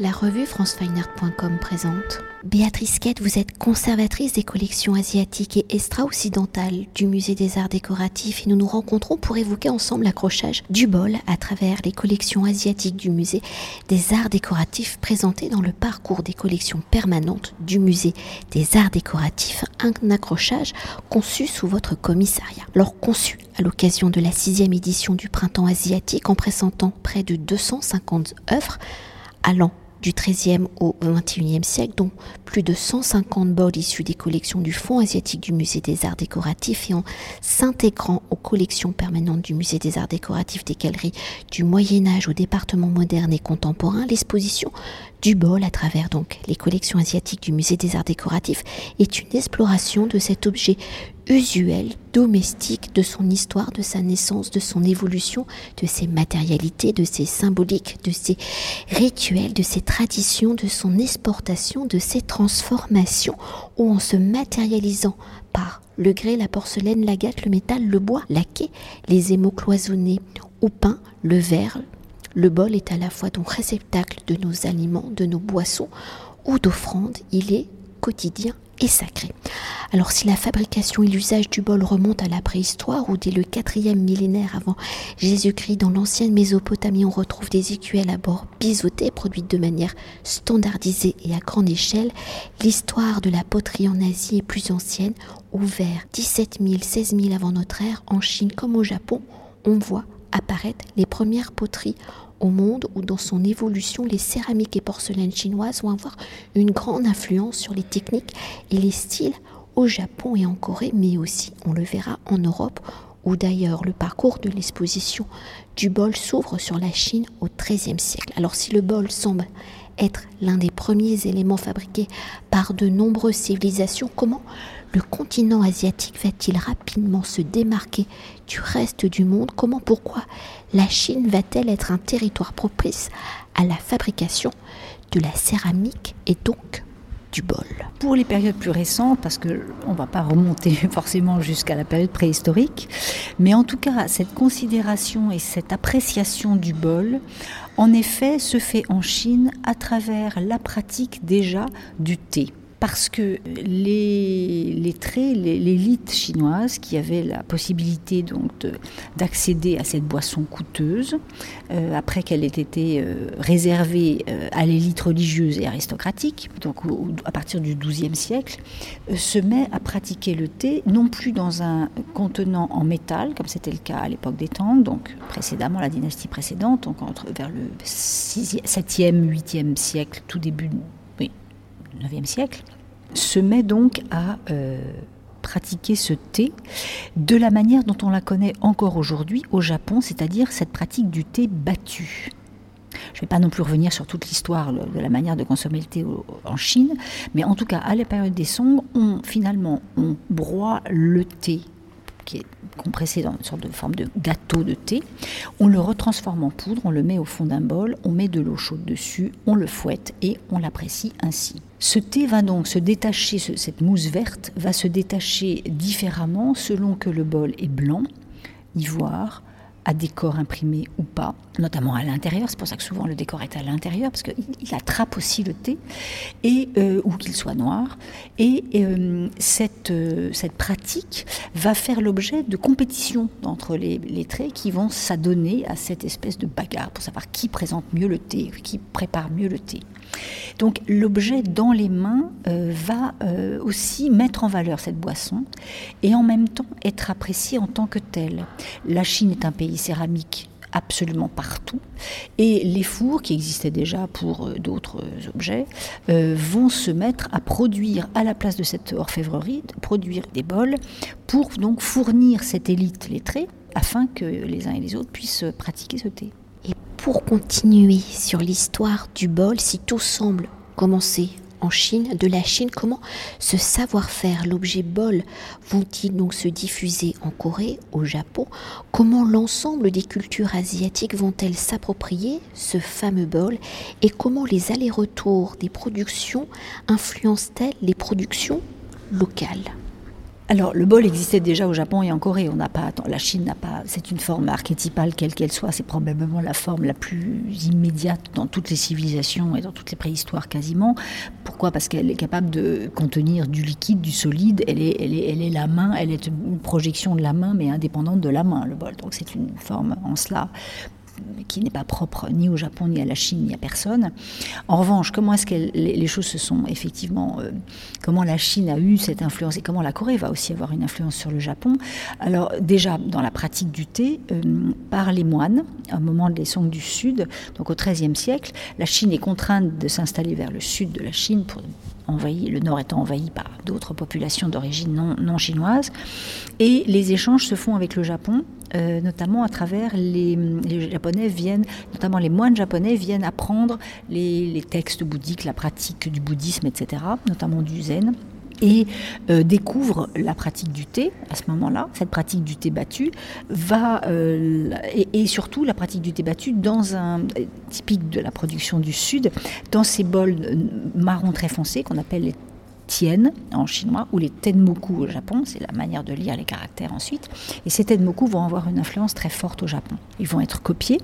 La revue francefineart.com présente. Béatrice Quette, vous êtes conservatrice des collections asiatiques et extra-occidentales du Musée des Arts Décoratifs et nous nous rencontrons pour évoquer ensemble l'accrochage du bol à travers les collections asiatiques du Musée des Arts Décoratifs présentées dans le parcours des collections permanentes du Musée des Arts Décoratifs, un accrochage conçu sous votre commissariat. Alors conçu à l'occasion de la sixième édition du Printemps asiatique en présentant près de 250 œuvres allant du XIIIe au XXIe siècle, dont plus de 150 bols issus des collections du Fonds asiatique du Musée des Arts Décoratifs et en s'intégrant aux collections permanentes du Musée des Arts Décoratifs des galeries du Moyen Âge au département moderne et contemporain, l'exposition du bol à travers donc les collections asiatiques du Musée des Arts Décoratifs est une exploration de cet objet usuel, domestique, de son histoire, de sa naissance, de son évolution, de ses matérialités, de ses symboliques, de ses rituels, de ses traditions, de son exportation, de ses transformations, où en se matérialisant par le grès, la porcelaine, l'agate, le métal, le bois, laqué, les émaux cloisonnés ou peint, le verre, le bol est à la fois donc réceptacle de nos aliments, de nos boissons ou d'offrandes. Il est quotidien et sacré. Alors si la fabrication et l'usage du bol remontent à la préhistoire ou dès le quatrième millénaire avant Jésus-Christ dans l'ancienne Mésopotamie on retrouve des écuelles à bord biseautés produites de manière standardisée et à grande échelle, l'histoire de la poterie en Asie est plus ancienne. Au vers 17 000, 16 000 avant notre ère, en Chine comme au Japon, on voit apparaître les premières poteries au monde où dans son évolution les céramiques et porcelaines chinoises vont avoir une grande influence sur les techniques et les styles au Japon et en Corée, mais aussi, on le verra, en Europe, où d'ailleurs le parcours de l'exposition du bol s'ouvre sur la Chine au XIIIe siècle. Alors si le bol semble être l'un des premiers éléments fabriqués par de nombreuses civilisations, comment le continent asiatique va-t-il rapidement se démarquer du reste du monde? Comment, pourquoi la Chine va-t-elle être un territoire propice à la fabrication de la céramique et donc du bol? Pour les périodes plus récentes, parce qu'on ne va pas remonter forcément jusqu'à la période préhistorique, mais en tout cas, cette considération et cette appréciation du bol, en effet, se fait en Chine à travers la pratique déjà du thé parce que les, traits, l'élite chinoise qui avait la possibilité donc d'accéder à cette boisson coûteuse, euh, après qu'elle ait été euh, réservée euh, à l'élite religieuse et aristocratique, donc à partir du XIIe siècle, se met à pratiquer le thé non plus dans un contenant en métal, comme c'était le cas à l'époque des Tang, donc précédemment la dynastie précédente, donc entre, vers le 7e, 8e siècle, tout début 9e siècle, se met donc à euh, pratiquer ce thé de la manière dont on la connaît encore aujourd'hui au Japon, c'est-à-dire cette pratique du thé battu. Je ne vais pas non plus revenir sur toute l'histoire de la manière de consommer le thé en Chine, mais en tout cas, à la période des Song, on, finalement, on broie le thé qui est compressé dans une sorte de forme de gâteau de thé. On le retransforme en poudre, on le met au fond d'un bol, on met de l'eau chaude dessus, on le fouette et on l'apprécie ainsi. Ce thé va donc se détacher, cette mousse verte va se détacher différemment selon que le bol est blanc, ivoire, à décor imprimé ou pas, notamment à l'intérieur. C'est pour ça que souvent le décor est à l'intérieur, parce qu'il attrape aussi le thé, et, euh, ou qu'il soit noir. Et euh, cette, euh, cette pratique va faire l'objet de compétitions entre les, les traits qui vont s'adonner à cette espèce de bagarre pour savoir qui présente mieux le thé, qui prépare mieux le thé. Donc l'objet dans les mains va aussi mettre en valeur cette boisson et en même temps être apprécié en tant que tel. La Chine est un pays céramique absolument partout. Et les fours, qui existaient déjà pour euh, d'autres objets, euh, vont se mettre à produire, à la place de cette orfèvrerie, produire des bols pour donc fournir cette élite lettrée afin que les uns et les autres puissent pratiquer ce thé. Et pour continuer sur l'histoire du bol, si tout semble commencer en Chine, de la Chine, comment ce savoir-faire, l'objet bol, vont-ils donc se diffuser en Corée, au Japon? Comment l'ensemble des cultures asiatiques vont-elles s'approprier ce fameux bol? Et comment les allers-retours des productions influencent-elles les productions locales? Alors, le bol existait déjà au Japon et en Corée. On n'a pas, la Chine n'a pas, c'est une forme archétypale quelle qu'elle soit. C'est probablement la forme la plus immédiate dans toutes les civilisations et dans toutes les préhistoires quasiment. Pourquoi? Parce qu'elle est capable de contenir du liquide, du solide. Elle est, elle est, elle est la main. Elle est une projection de la main, mais indépendante de la main. Le bol. Donc, c'est une forme en cela qui n'est pas propre ni au Japon, ni à la Chine, ni à personne. En revanche, comment est-ce que les, choses se sont effectivement, euh, comment la Chine a eu cette influence et comment la Corée va aussi avoir une influence sur le Japon? Alors déjà dans la pratique du thé, euh, par les moines, au moment des Song du Sud, donc au XIIIe siècle, la Chine est contrainte de s'installer vers le sud de la Chine pour le nord étant envahi par d'autres populations d'origine non, chinoise. Et les échanges se font avec le Japon euh, notamment à travers les, les, Japonais viennent, notamment les moines japonais viennent apprendre les, les, textes bouddhiques, la pratique du bouddhisme, etc., notamment du zen et euh, découvrent la pratique du thé à ce moment-là. Cette pratique du thé battu va euh, et, surtout la pratique du thé battu dans un typique de la production du sud, dans ces bols marron très foncés qu'on appelle les tiennent en chinois ou les tenmoku au Japon, c'est la manière de lire les caractères ensuite. Et ces tenmoku vont avoir une influence très forte au Japon. Ils vont être copiés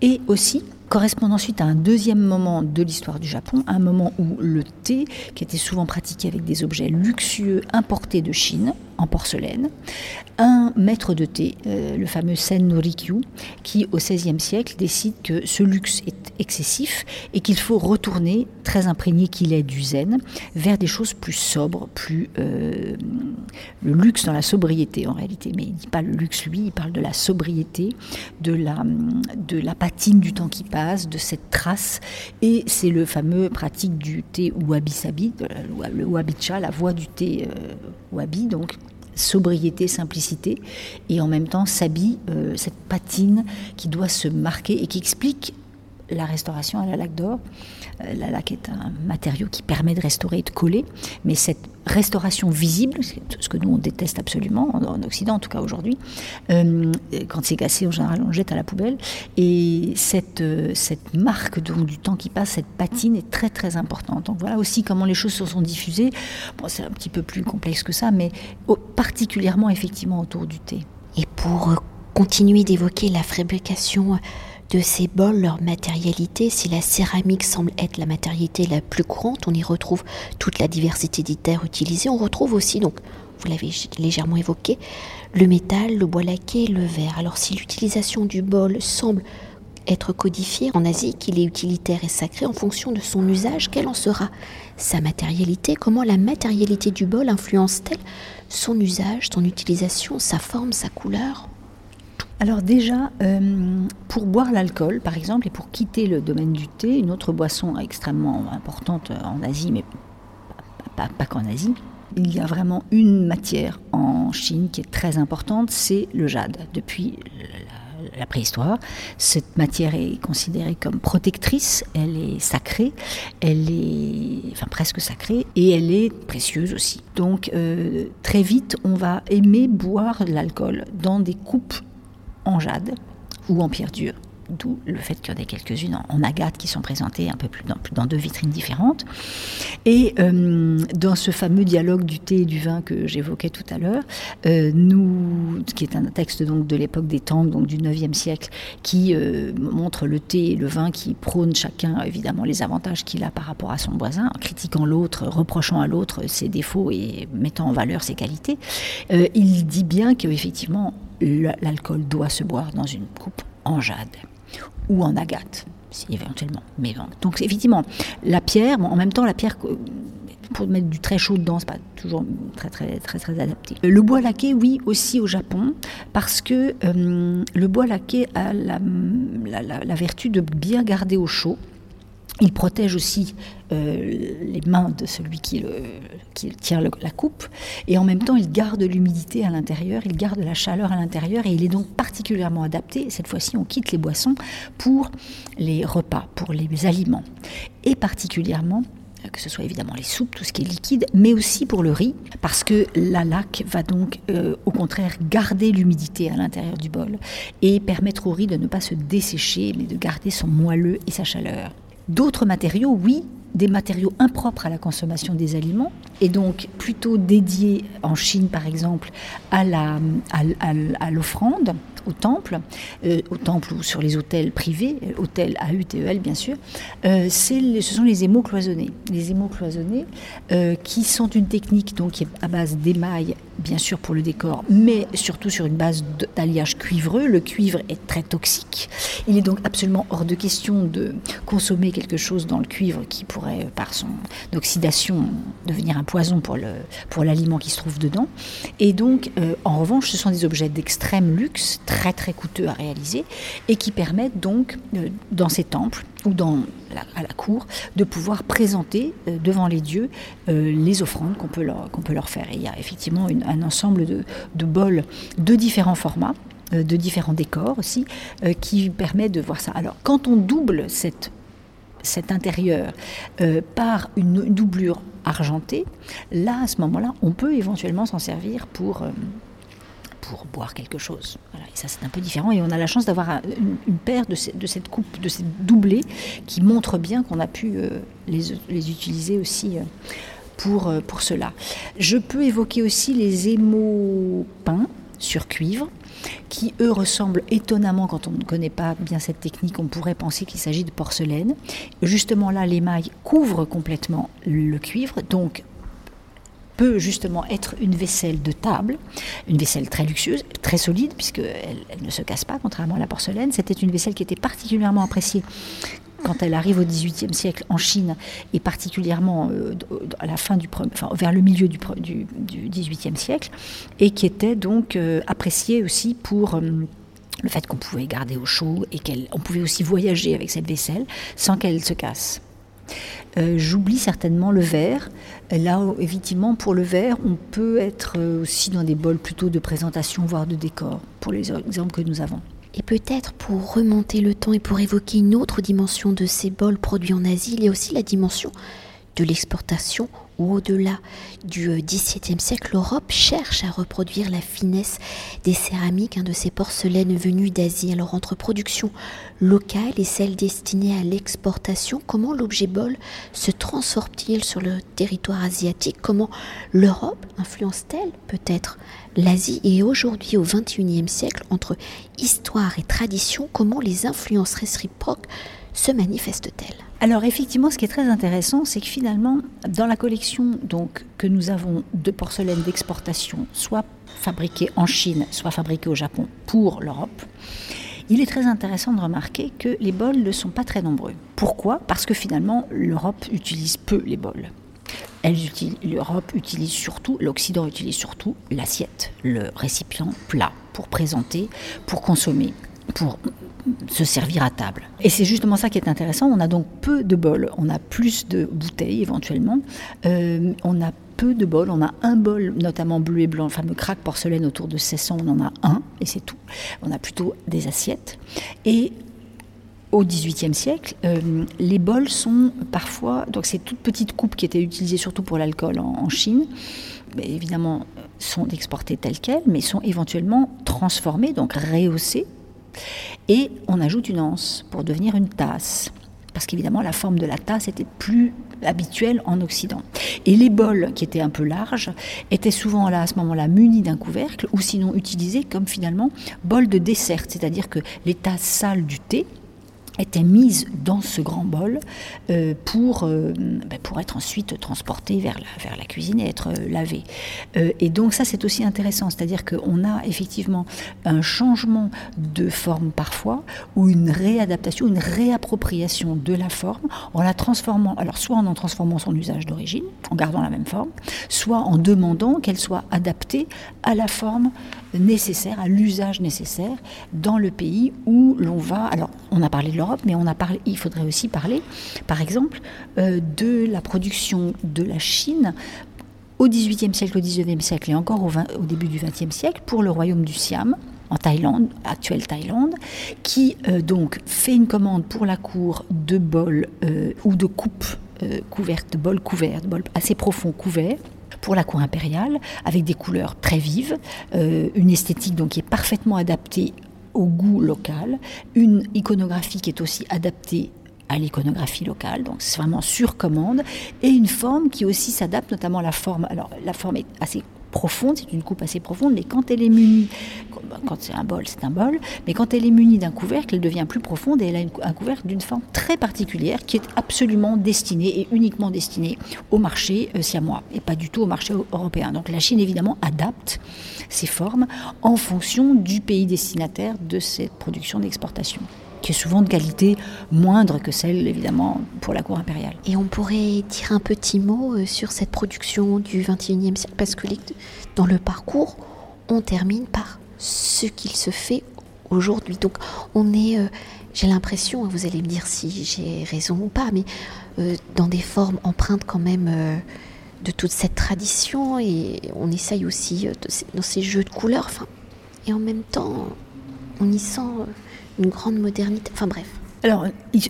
et aussi correspondent ensuite à un deuxième moment de l'histoire du Japon, un moment où le thé, qui était souvent pratiqué avec des objets luxueux importés de Chine, en porcelaine, un maître de thé, euh, le fameux Sen no Rikyu, qui au XVIe siècle décide que ce luxe est excessif et qu'il faut retourner, très imprégné qu'il est du zen, vers des choses plus sobres, plus euh, le luxe dans la sobriété en réalité. Mais il ne dit pas le luxe lui, il parle de la sobriété, de la, de la patine du temps qui passe, de cette trace. Et c'est le fameux pratique du thé wabi-sabi, le wabi-cha, la voix du thé euh, wabi, donc sobriété, simplicité, et en même temps s'habille euh, cette patine qui doit se marquer et qui explique la restauration à la laque d'or. Euh, la laque est un matériau qui permet de restaurer et de coller, mais cette restauration visible, ce que nous on déteste absolument en, Occident en tout cas aujourd'hui, euh, quand c'est cassé en général on le jette à la poubelle, et cette, euh, cette marque donc, du temps qui passe, cette patine est très très importante. Donc voilà aussi comment les choses se sont diffusées. Bon, c'est un petit peu plus complexe que ça, mais particulièrement effectivement autour du thé. Et pour continuer d'évoquer la fabrication de ces bols, leur matérialité, si la céramique semble être la matérialité la plus courante, on y retrouve toute la diversité des terres utilisées. On retrouve aussi, donc, vous l'avez légèrement évoqué, le métal, le bois laqué, le verre. Alors si l'utilisation du bol semble être codifiée en Asie, qu'il est utilitaire et sacré en fonction de son usage, quelle en sera sa matérialité? Comment la matérialité du bol influence-t-elle son usage, son utilisation, sa forme, sa couleur? Alors déjà, euh, pour boire l'alcool, par exemple, et pour quitter le domaine du thé, une autre boisson extrêmement importante en Asie, mais pas, qu'en Asie, il y a vraiment une matière en Chine qui est très importante, c'est le jade. Depuis la, préhistoire, cette matière est considérée comme protectrice, elle est sacrée, elle est enfin presque sacrée, et elle est précieuse aussi. Donc euh, très vite, on va aimer boire l'alcool dans des coupes en jade ou en pierre dure. D'où le fait qu'il y en ait quelques-unes en, agate qui sont présentées un peu plus dans, deux vitrines différentes. Et euh, dans ce fameux dialogue du thé et du vin que j'évoquais tout à l'heure, euh, qui est un texte donc de l'époque des Tang, donc du 9e siècle, qui euh, montre le thé et le vin qui prône chacun évidemment les avantages qu'il a par rapport à son voisin, en critiquant l'autre, reprochant à l'autre ses défauts et mettant en valeur ses qualités. il dit bien qu'effectivement l'alcool doit se boire dans une coupe en jade ou en agate, si éventuellement. Mais donc effectivement, la pierre, en même temps, la pierre pour mettre du très chaud dedans, c'est pas toujours très très très très adapté. Le bois laqué, oui, aussi au Japon, parce que euh, le bois laqué a la, la, vertu de bien garder au chaud. Il protège aussi euh, les mains de celui qui, tient la coupe, et en même temps il garde l'humidité à l'intérieur, il garde la chaleur à l'intérieur, et il est donc particulièrement adapté, cette fois-ci on quitte les boissons, pour les repas, pour les aliments, et particulièrement que ce soit évidemment les soupes, tout ce qui est liquide, mais aussi pour le riz, parce que la laque va donc euh, au contraire garder l'humidité à l'intérieur du bol et permettre au riz de ne pas se dessécher, mais de garder son moelleux et sa chaleur. D'autres matériaux, oui, des matériaux impropres à la consommation des aliments et donc plutôt dédiés en Chine par exemple à l'offrande. À, au temple, euh, au temple ou sur les hôtels privés, euh, hôtels AUTEL bien sûr, euh, ce sont les émaux cloisonnés. Les émaux cloisonnés qui sont une technique donc à base d'émail bien sûr pour le décor, mais surtout sur une base d'alliage cuivreux. Le cuivre est très toxique. Il est donc absolument hors de question de consommer quelque chose dans le cuivre qui pourrait, par son oxydation, devenir un poison pour l'aliment pour qui se trouve dedans. Et donc, en revanche, ce sont des objets d'extrême luxe, très coûteux à réaliser et qui permettent donc euh, dans ces temples ou dans à la cour de pouvoir présenter euh, devant les dieux euh, les offrandes qu'on peut, leur, faire. Il y a effectivement un ensemble de, bols de différents formats de différents décors aussi, qui permettent de voir ça. Alors, quand on double cet intérieur par une, doublure argentée, là, à ce moment-là, on peut éventuellement s'en servir pour, pour boire quelque chose. Et ça, c'est un peu différent. Et on a la chance d'avoir une, paire de, de, cette coupe, de ces doublés, qui montrent bien qu'on a pu euh, les, les, utiliser aussi. Euh, pour, euh, pour cela. Je peux évoquer aussi les émaux peints sur cuivre, qui eux ressemblent étonnamment, quand on ne connaît pas bien cette technique, on pourrait penser qu'il s'agit de porcelaine. Justement là, l'émail couvre complètement le cuivre, donc peut justement être une vaisselle de table, une vaisselle très luxueuse, très solide, puisqu'elle elle ne se casse pas, contrairement à la porcelaine. C'était une vaisselle qui était particulièrement appréciée quand elle arrive au XVIIIe siècle en Chine, et particulièrement euh, à la fin du, vers le milieu du, du, XVIIIe siècle, et qui était donc euh, appréciée aussi pour... Euh, le fait qu'on pouvait garder au chaud et qu'on pouvait aussi voyager avec cette vaisselle sans qu'elle se casse. Euh, j'oublie certainement le verre. Là, effectivement, pour le verre, on peut être euh, aussi dans des bols plutôt de présentation, voire de décor, pour les exemples que nous avons. Et peut-être pour remonter le temps et pour évoquer une autre dimension de ces bols produits en Asie, il y a aussi la dimension de l'exportation ou au-delà du XVIIe siècle, l'Europe cherche à reproduire la finesse des céramiques, de ces porcelaines venues d'Asie. Alors entre production locale et celle destinée à l'exportation, comment l'objet bol se transforme-t-il sur le territoire asiatique? Comment l'Europe influence-t-elle peut-être l'Asie? Et aujourd'hui, au XXIe siècle, entre histoire et tradition, comment les influences réciproques se manifestent-elles? Alors effectivement, ce qui est très intéressant, c'est que finalement, dans la collection donc, que nous avons de porcelaine d'exportation, soit fabriquée en Chine, soit fabriquée au Japon pour l'Europe, il est très intéressant de remarquer que les bols ne sont pas très nombreux. Pourquoi? Parce que finalement, l'Europe utilise peu les bols. L'Europe utilise surtout, l'Occident utilise surtout l'assiette, le récipient plat pour présenter, pour consommer, pour se servir à table. Et c'est justement ça qui est intéressant. On a donc peu de bols, on a plus de bouteilles éventuellement, euh, on a peu de bols, on a un bol notamment bleu et blanc, le fameux crack porcelaine autour de 1600, on en a un et c'est tout. On a plutôt des assiettes. Et au XVIIIe siècle, euh, les bols sont parfois, donc ces toutes petites coupes qui étaient utilisées surtout pour l'alcool en, en, Chine, évidemment sont exportées telles quelles, mais sont éventuellement transformées, donc rehaussées et on ajoute une anse pour devenir une tasse. Parce qu'évidemment, la forme de la tasse était plus habituelle en Occident. Et les bols, qui étaient un peu larges, étaient souvent là, à ce moment-là, munis d'un couvercle, ou sinon utilisés comme finalement bol de dessert, c'est-à-dire que les tasses sales du thé, était mise dans ce grand bol euh, pour, euh, ben, pour être ensuite transportée vers la, vers la cuisine et être euh, lavée. et donc ça c'est aussi intéressant, c'est-à-dire qu'on a effectivement un changement de forme parfois, ou une réadaptation, une réappropriation de la forme en la transformant, alors soit en en transformant son usage d'origine, en gardant la même forme, soit en demandant qu'elle soit adaptée à la forme nécessaire, à l'usage nécessaire dans le pays où l'on va. Alors, on a parlé de l'Europe, mais on a parlé, il faudrait aussi parler, par exemple, euh, de la production de la Chine au XVIIIe siècle, au XIXe siècle et encore au, début du XXe siècle pour le royaume du Siam en Thaïlande, actuelle Thaïlande, qui euh, donc fait une commande pour la cour de bols euh, ou de coupes couvertes, de bols couverts, de bols assez profonds couverts, pour la cour impériale, avec des couleurs très vives, une esthétique donc qui est parfaitement adaptée au goût local, une iconographie qui est aussi adaptée à l'iconographie locale, donc c'est vraiment sur commande, et une forme qui aussi s'adapte, notamment la forme. Alors la forme est assez profonde, c'est une coupe assez profonde, mais quand elle est munie, quand c'est un bol, c'est un bol, mais quand elle est munie d'un couvercle, elle devient plus profonde et elle a un couvercle d'une forme très particulière qui est absolument destinée et uniquement destinée au marché euh, siamois et pas du tout au marché européen. Donc la Chine évidemment adapte ses formes en fonction du pays destinataire de cette production d'exportation qui est souvent de qualité moindre que celle, évidemment, pour la cour impériale. Et on pourrait dire un petit mot euh, sur cette production du XXIe siècle, parce que dans le parcours, on termine par ce qu'il se fait aujourd'hui. Donc on est, euh, j'ai l'impression, hein, vous allez me dire si j'ai raison ou pas, mais euh, dans des formes empreintes quand même de toute cette tradition, et on essaye aussi dans ces jeux de couleurs, et en même temps, on y sent une grande modernité. Enfin bref. Alors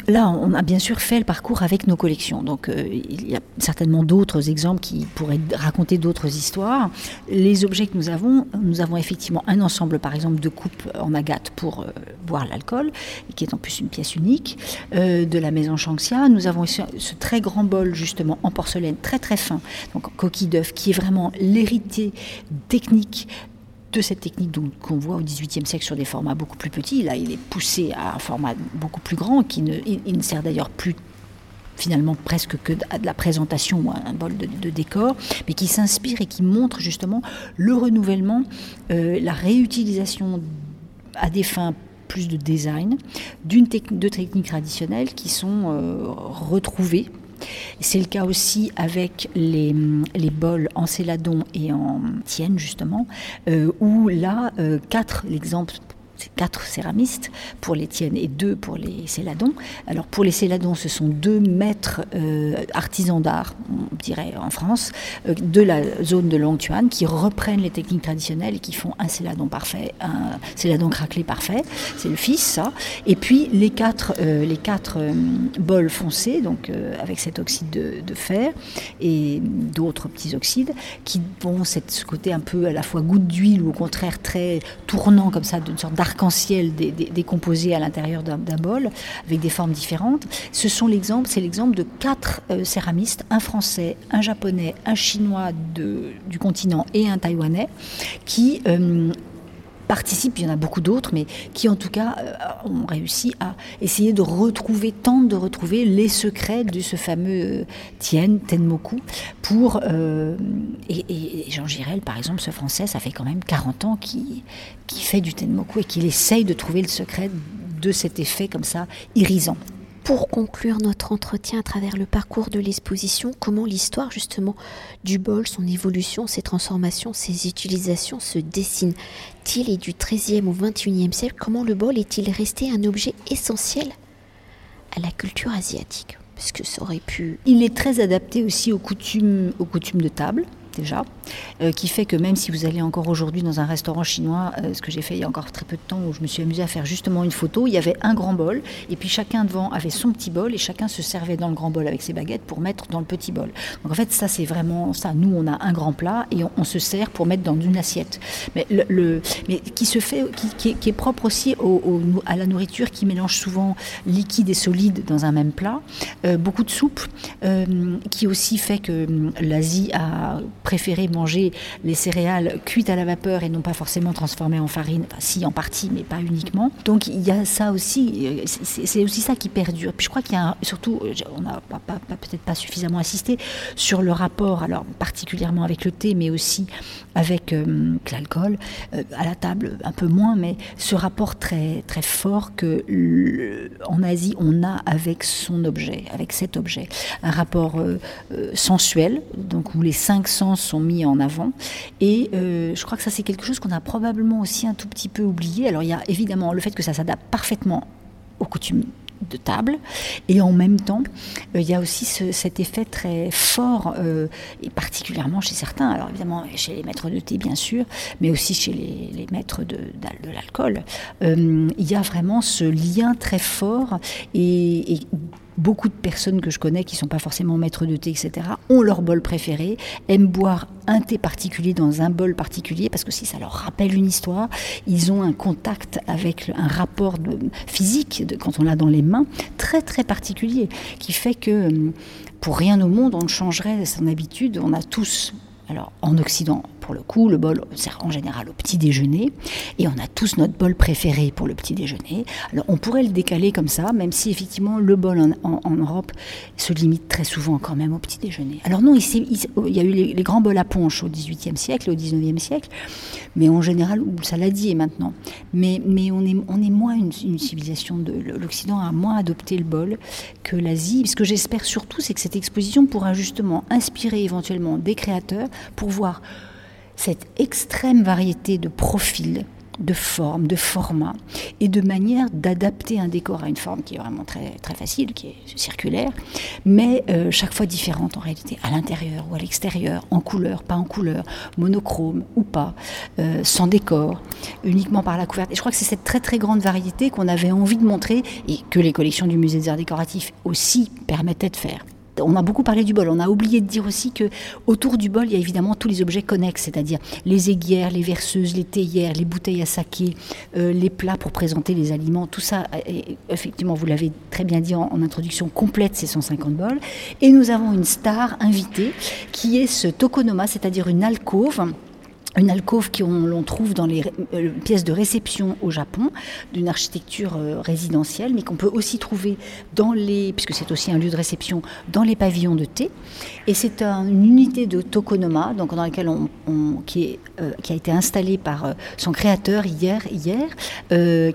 là, on a bien sûr fait le parcours avec nos collections. Donc euh, il y a certainement d'autres exemples qui pourraient raconter d'autres histoires. Les objets que nous avons, nous avons effectivement un ensemble, par exemple, de coupes en agate pour euh, boire l'alcool, qui est en plus une pièce unique, euh, de la maison Shangxia. Nous avons ce, ce, très grand bol, justement, en porcelaine, très très fin, donc coquille d'œuf, qui est vraiment l'héritier technique de cette technique qu'on voit au XVIIIe siècle sur des formats beaucoup plus petits. Là, il est poussé à un format beaucoup plus grand, qui ne, sert d'ailleurs plus finalement presque que de la présentation ou un bol de, décor, mais qui s'inspire et qui montre justement le renouvellement, euh, la réutilisation à des fins plus de design, d'une de techniques traditionnelles qui sont euh, retrouvées c'est le cas aussi avec les, les bols en céladon et en tienne, justement, euh, où là, euh, quatre, l'exemple quatre céramistes pour les tiennes et deux pour les céladons. Alors pour les céladons, ce sont deux maîtres euh, artisans d'art, on dirait en France, euh, de la zone de Longtuan qui reprennent les techniques traditionnelles et qui font un céladon parfait, un céladon craquelé parfait. C'est le fils, ça. Et puis les quatre, euh, les quatre bols foncés, donc avec cet oxyde de, fer et d'autres petits oxydes qui vont cette, ce côté un peu à la fois goutte d'huile ou au contraire très tournant comme ça, d'une sorte arc-en-ciel décomposé à l'intérieur d'un bol avec des formes différentes. Ce sont l'exemple, c'est l'exemple de quatre euh, céramistes, un français, un japonais, un chinois du continent et un taïwanais, qui euh, participent, il y en a beaucoup d'autres, mais qui en tout cas euh, ont réussi à essayer de retrouver, tentent de retrouver les secrets de ce fameux euh, Tien, Tenmoku, pour... Euh, et, Jean Girel, par exemple, ce français, ça fait quand même 40 ans qu'il qui fait du Tenmoku et qu'il essaye de trouver le secret de cet effet comme ça irisant pour conclure notre entretien à travers le parcours de l'exposition, comment l'histoire justement du bol, son évolution, ses transformations, ses utilisations se dessinent-ils? Et du XIIIe au XXIe siècle, comment le bol est-il resté un objet essentiel à la culture asiatique? Parce que ça aurait pu... Il est très adapté aussi aux coutumes de table déjà, euh, qui fait que même si vous allez encore aujourd'hui dans un restaurant chinois, euh, ce que j'ai fait il y a encore très peu de temps, où je me suis amusée à faire justement une photo, il y avait un grand bol, et puis chacun devant avait son petit bol, et chacun se servait dans le grand bol avec ses baguettes pour mettre dans le petit bol. Donc en fait, ça c'est vraiment ça. Nous, on a un grand plat, et on, se sert pour mettre dans une assiette. Mais, le, mais qui se fait, qui, est, propre aussi au, à la nourriture, qui mélange souvent liquide et solide dans un même plat. Euh, beaucoup de soupe, qui aussi fait que hum, l'Asie a préféré manger les céréales cuites à la vapeur et non pas forcément transformées en farine, si en partie, mais pas uniquement. Donc il y a ça aussi, euh, c'est aussi ça qui perdure. Puis je crois qu'il y a surtout, euh, on n'a peut-être pas suffisamment insisté sur le rapport, alors particulièrement avec le thé, mais aussi avec euh, l'alcool, à la table un peu moins, mais ce rapport très, très fort que en Asie on a avec son objet, avec cet objet. Un rapport sensuel, donc où les cinq sens sont mis en avant. Et euh, je crois que ça, c'est quelque chose qu'on a probablement aussi un tout petit peu oublié. Alors, il y a évidemment le fait que ça s'adapte parfaitement aux coutumes de table. Et en même temps, euh, il y a aussi cet effet très fort, euh, et particulièrement chez certains, alors évidemment chez les maîtres de thé bien sûr, mais aussi chez les, maîtres de, l'alcool, il y a vraiment ce lien très fort et beaucoup de personnes que je connais qui ne sont pas forcément maîtres de thé, etc., ont leur bol préféré, aiment boire un thé particulier dans un bol particulier, parce que si ça leur rappelle une histoire, ils ont un contact avec un rapport physique, de, quand on l'a dans les mains, très très particulier, qui fait que hum, pour rien au monde, on ne changerait son habitude. On a tous alors en Occident, pour le coup, le bol sert en général au petit déjeuner, et on a tous notre bol préféré pour le petit déjeuner. Alors on pourrait le décaler comme ça, même si effectivement le bol en, Europe se limite très souvent quand même au petit déjeuner. Alors non, il, y a eu les, grands bols à punch au XVIIIe siècle, au XIXe siècle, mais en général, où le saladier maintenant. Mais, mais on, est, on est moins une, une civilisation de l'Occident a moins adopté le bol que l'Asie. Ce que j'espère surtout, c'est que cette exposition pourra justement inspirer éventuellement des créateurs pour voir cette extrême variété de profils, de formes, de formats et de manière d'adapter un décor à une forme qui est vraiment très, très facile, qui est circulaire, mais euh, chaque fois différente en réalité, à l'intérieur ou à l'extérieur, en couleur, pas en couleur, monochrome ou pas, euh, sans décor, uniquement par la couverture. Et je crois que c'est cette très très grande variété qu'on avait envie de montrer et que les collections du Musée des Arts Décoratifs aussi permettaient de faire on a beaucoup parlé du bol. On a oublié de dire aussi que autour du bol, il y a évidemment tous les objets connexes, c'est-à-dire les aiguières, les verseuses, les théières, les bouteilles à saké, euh, les plats pour présenter les aliments. Tout ça, effectivement, vous l'avez très bien dit en, en, introduction, complète ces 150 bols. Et nous avons une star invitée qui est ce tokonoma, c'est-à-dire une alcôve une alcôve qu'on trouve dans les euh, pièces de réception au Japon, d'une architecture euh, résidentielle, mais qu'on peut aussi trouver dans les, puisque c'est aussi un lieu de réception, dans les pavillons de thé. Et c'est une unité de tokonoma, donc dans laquelle on, qui, est, euh, qui a été installée par son créateur hier, hier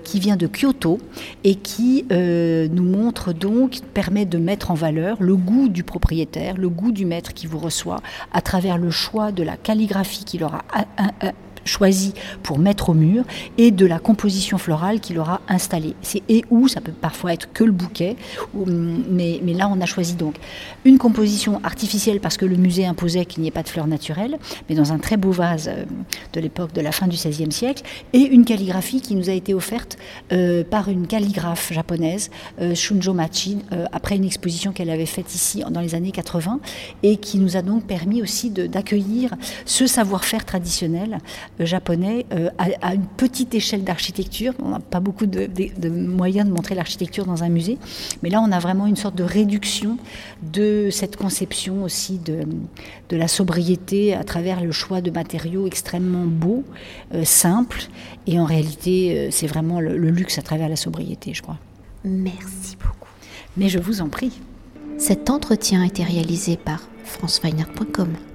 qui vient de Kyoto et qui nous montre donc, permet de mettre en valeur le goût du propriétaire, le goût du maître qui vous reçoit à travers le choix de la calligraphie qu'il aura 呃呃 choisi pour mettre au mur et de la composition florale qu'il aura installée. C'est et où, ça peut parfois être que le bouquet, mais, mais là on a choisi donc une composition artificielle parce que le musée imposait qu'il n'y ait pas de fleurs naturelles, mais dans un très beau vase euh, de l'époque de la fin du XVIe siècle, et une calligraphie qui nous a été offerte euh, par une calligraphe japonaise, euh, Shunjo Machi, après une exposition qu'elle avait faite ici dans les années 80, et qui nous a donc permis aussi d'accueillir ce savoir-faire traditionnel japonais euh, à, une petite échelle d'architecture. On n'a pas beaucoup de, moyens de montrer l'architecture dans un musée, mais là on a vraiment une sorte de réduction de cette conception aussi de, de la sobriété à travers le choix de matériaux extrêmement beaux, euh, simples, et en réalité c'est vraiment le, le luxe à travers la sobriété, je crois. Merci beaucoup. Mais je vous en prie. Cet entretien a été réalisé par franceweiner.com.